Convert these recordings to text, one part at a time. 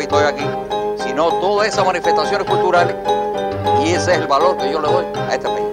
Visto hoy aquí, sino todas esas manifestaciones culturales y ese es el valor que yo le doy a este país.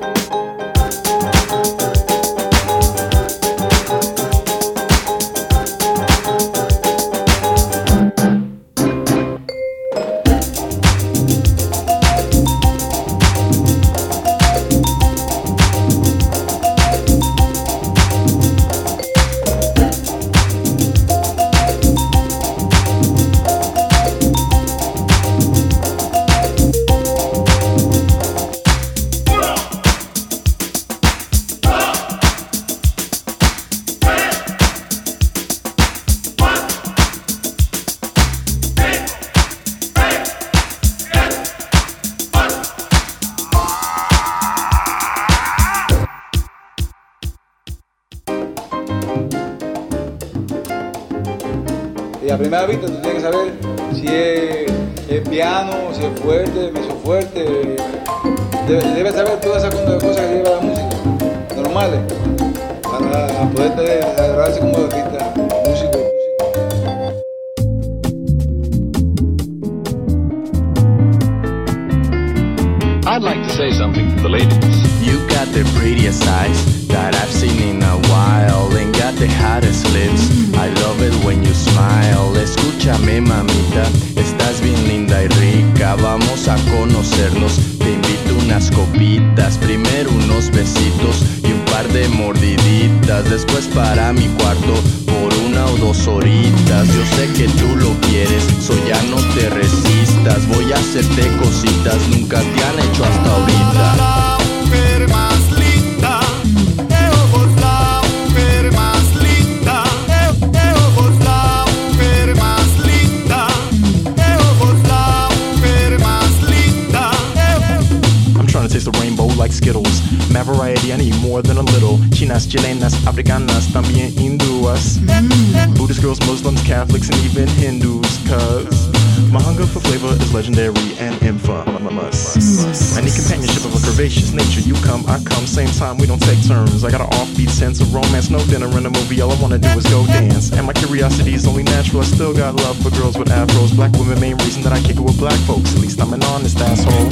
tiene que saber chilenas, africanas, también hindúas. Mm. Buddhist girls, Muslims, Catholics, and even Hindus. Cause my hunger for flavor is legendary and infamous. I need companionship of a curvaceous nature. You come, I come, same time, we don't take turns. I got an offbeat sense of romance, no dinner in a movie. All I wanna do is go dance. And my curiosity is only natural. I still got love for girls with afros. Black women, main reason that I kick it with black folks. At least I'm an honest asshole.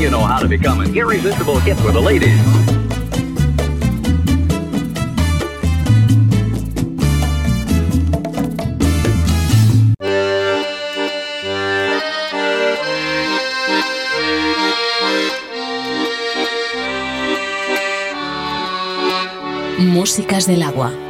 You know how to become an irresistible hit for the ladies. Músicas del agua.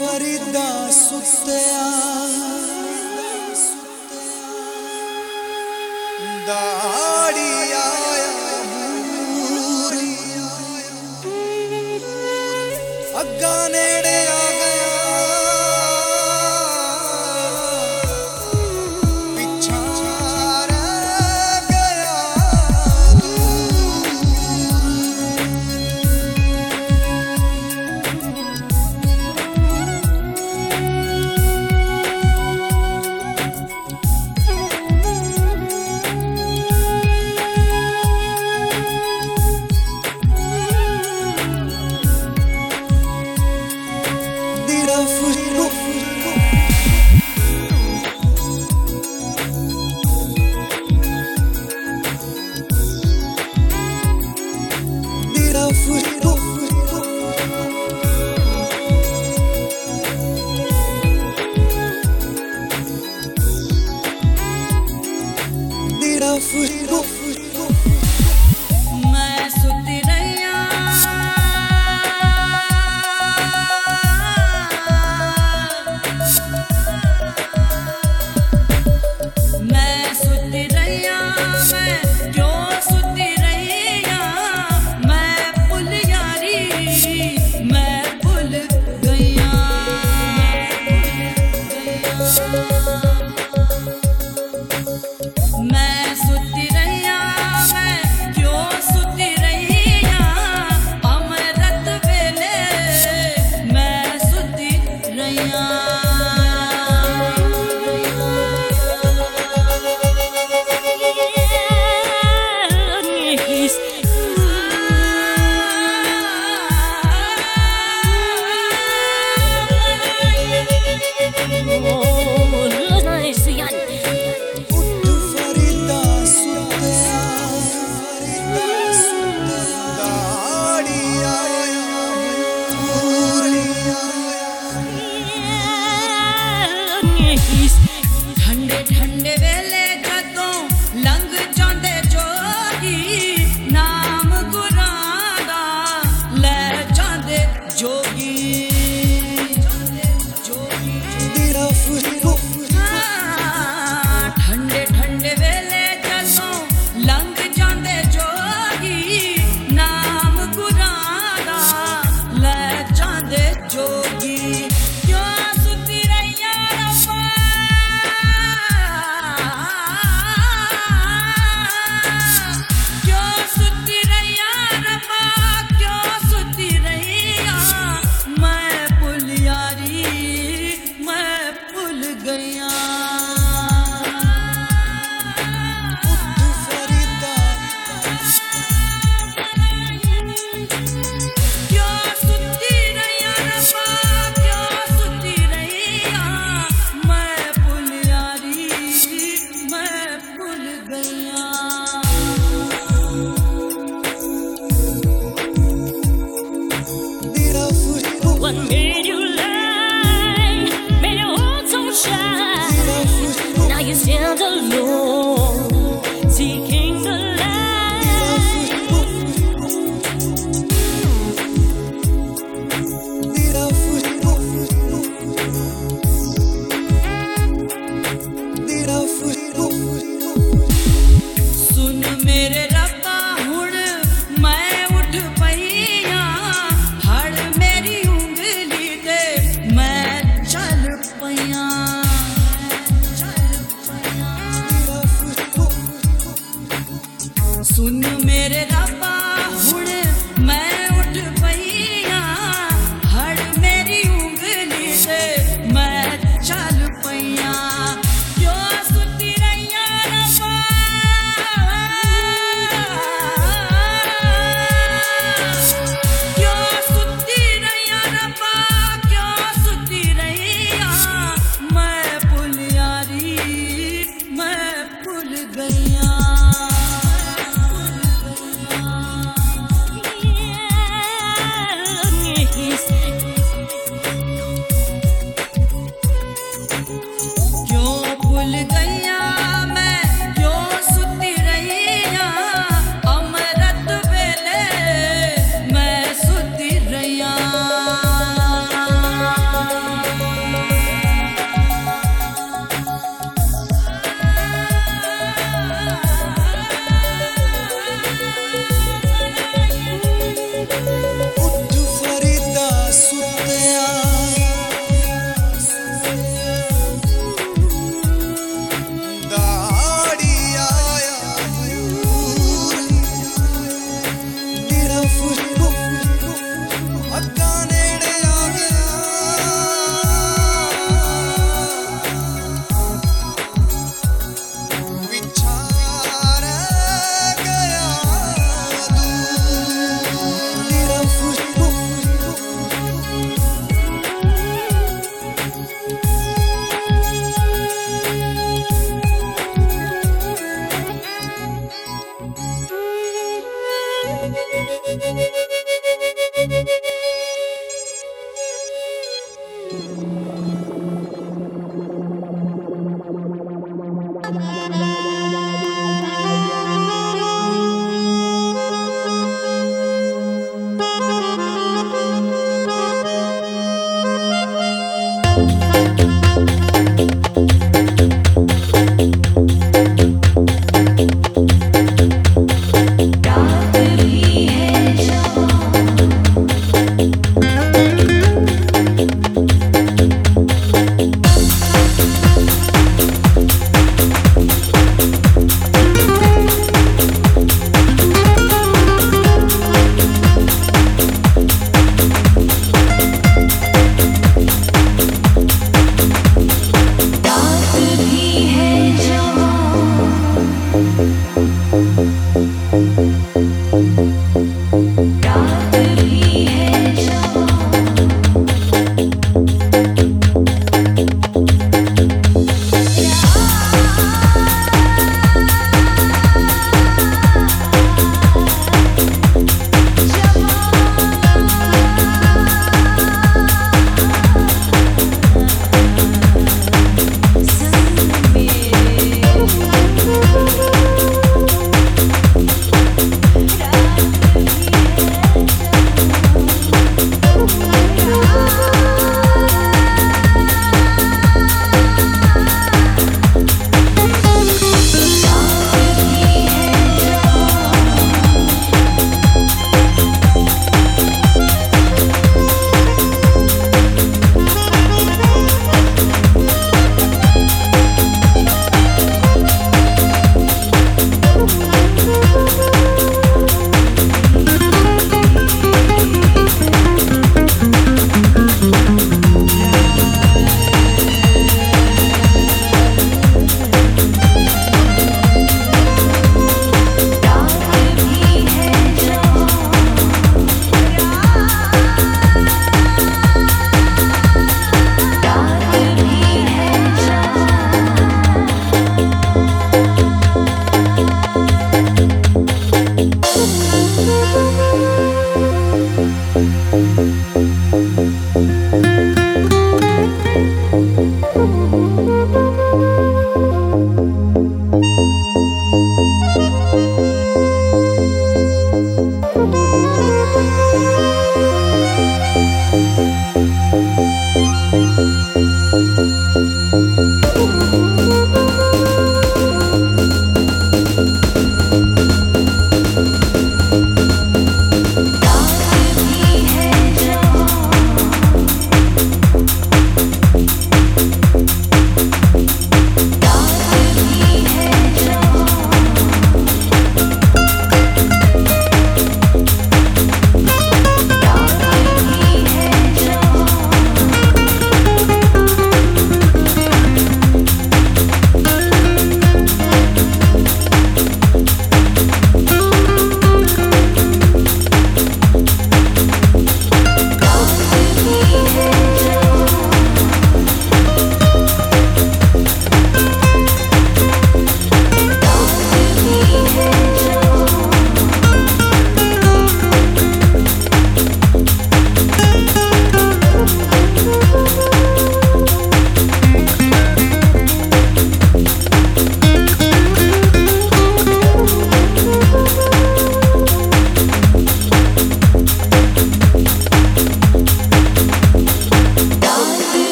Farida सुत्या। दा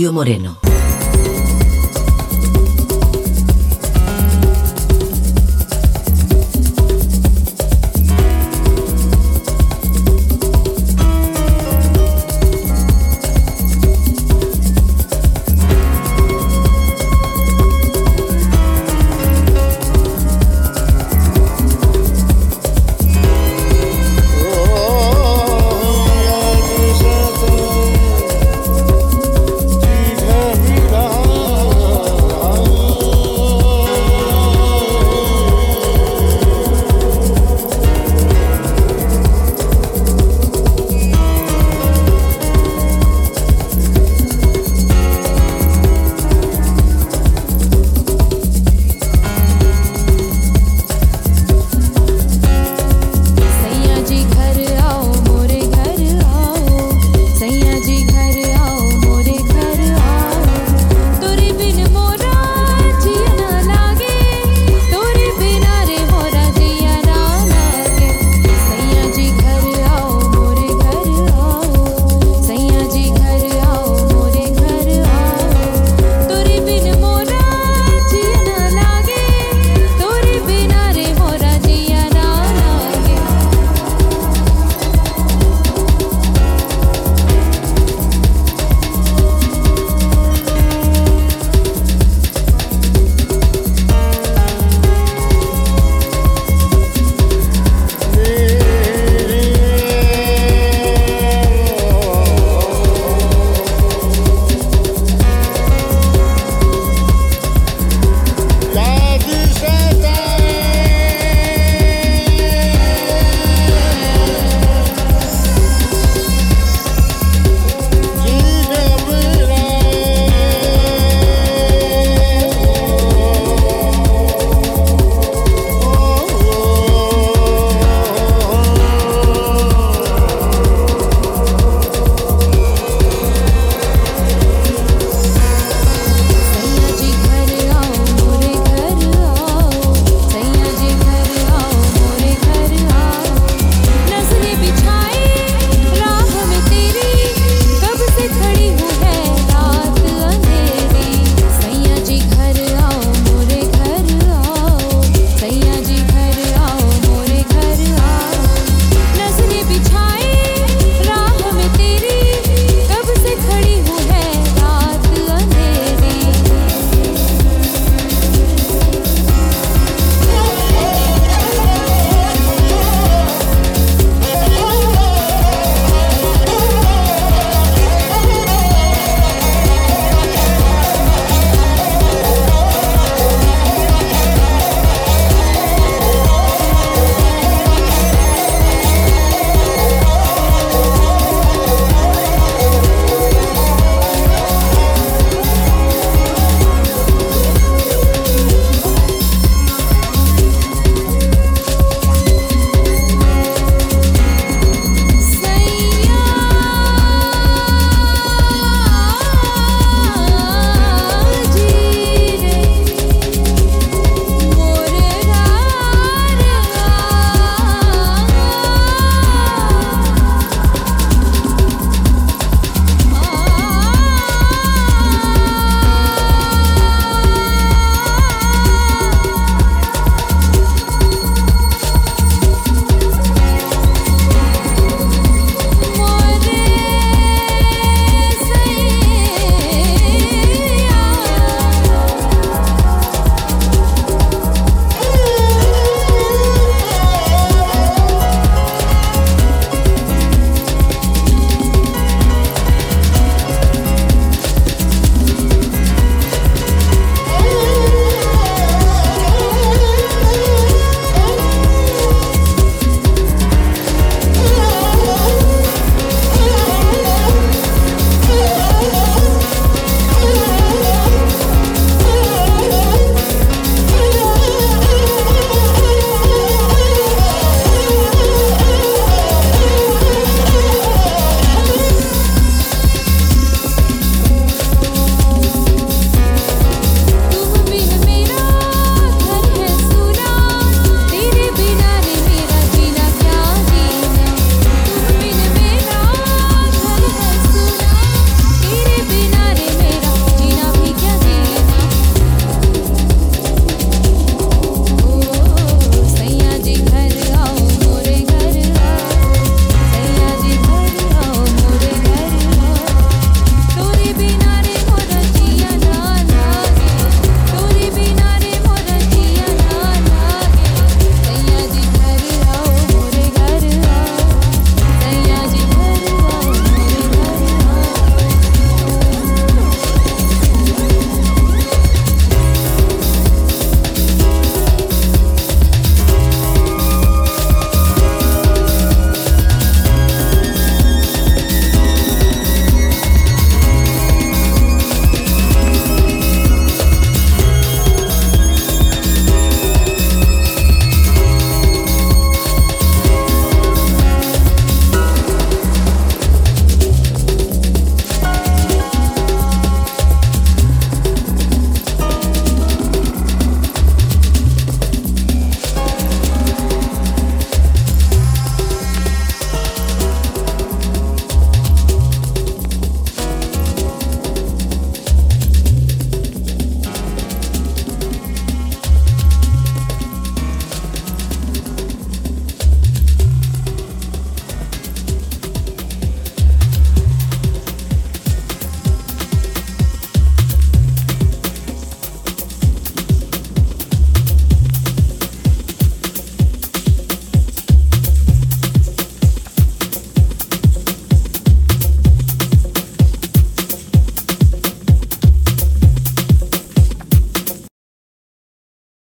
Julio Moreno.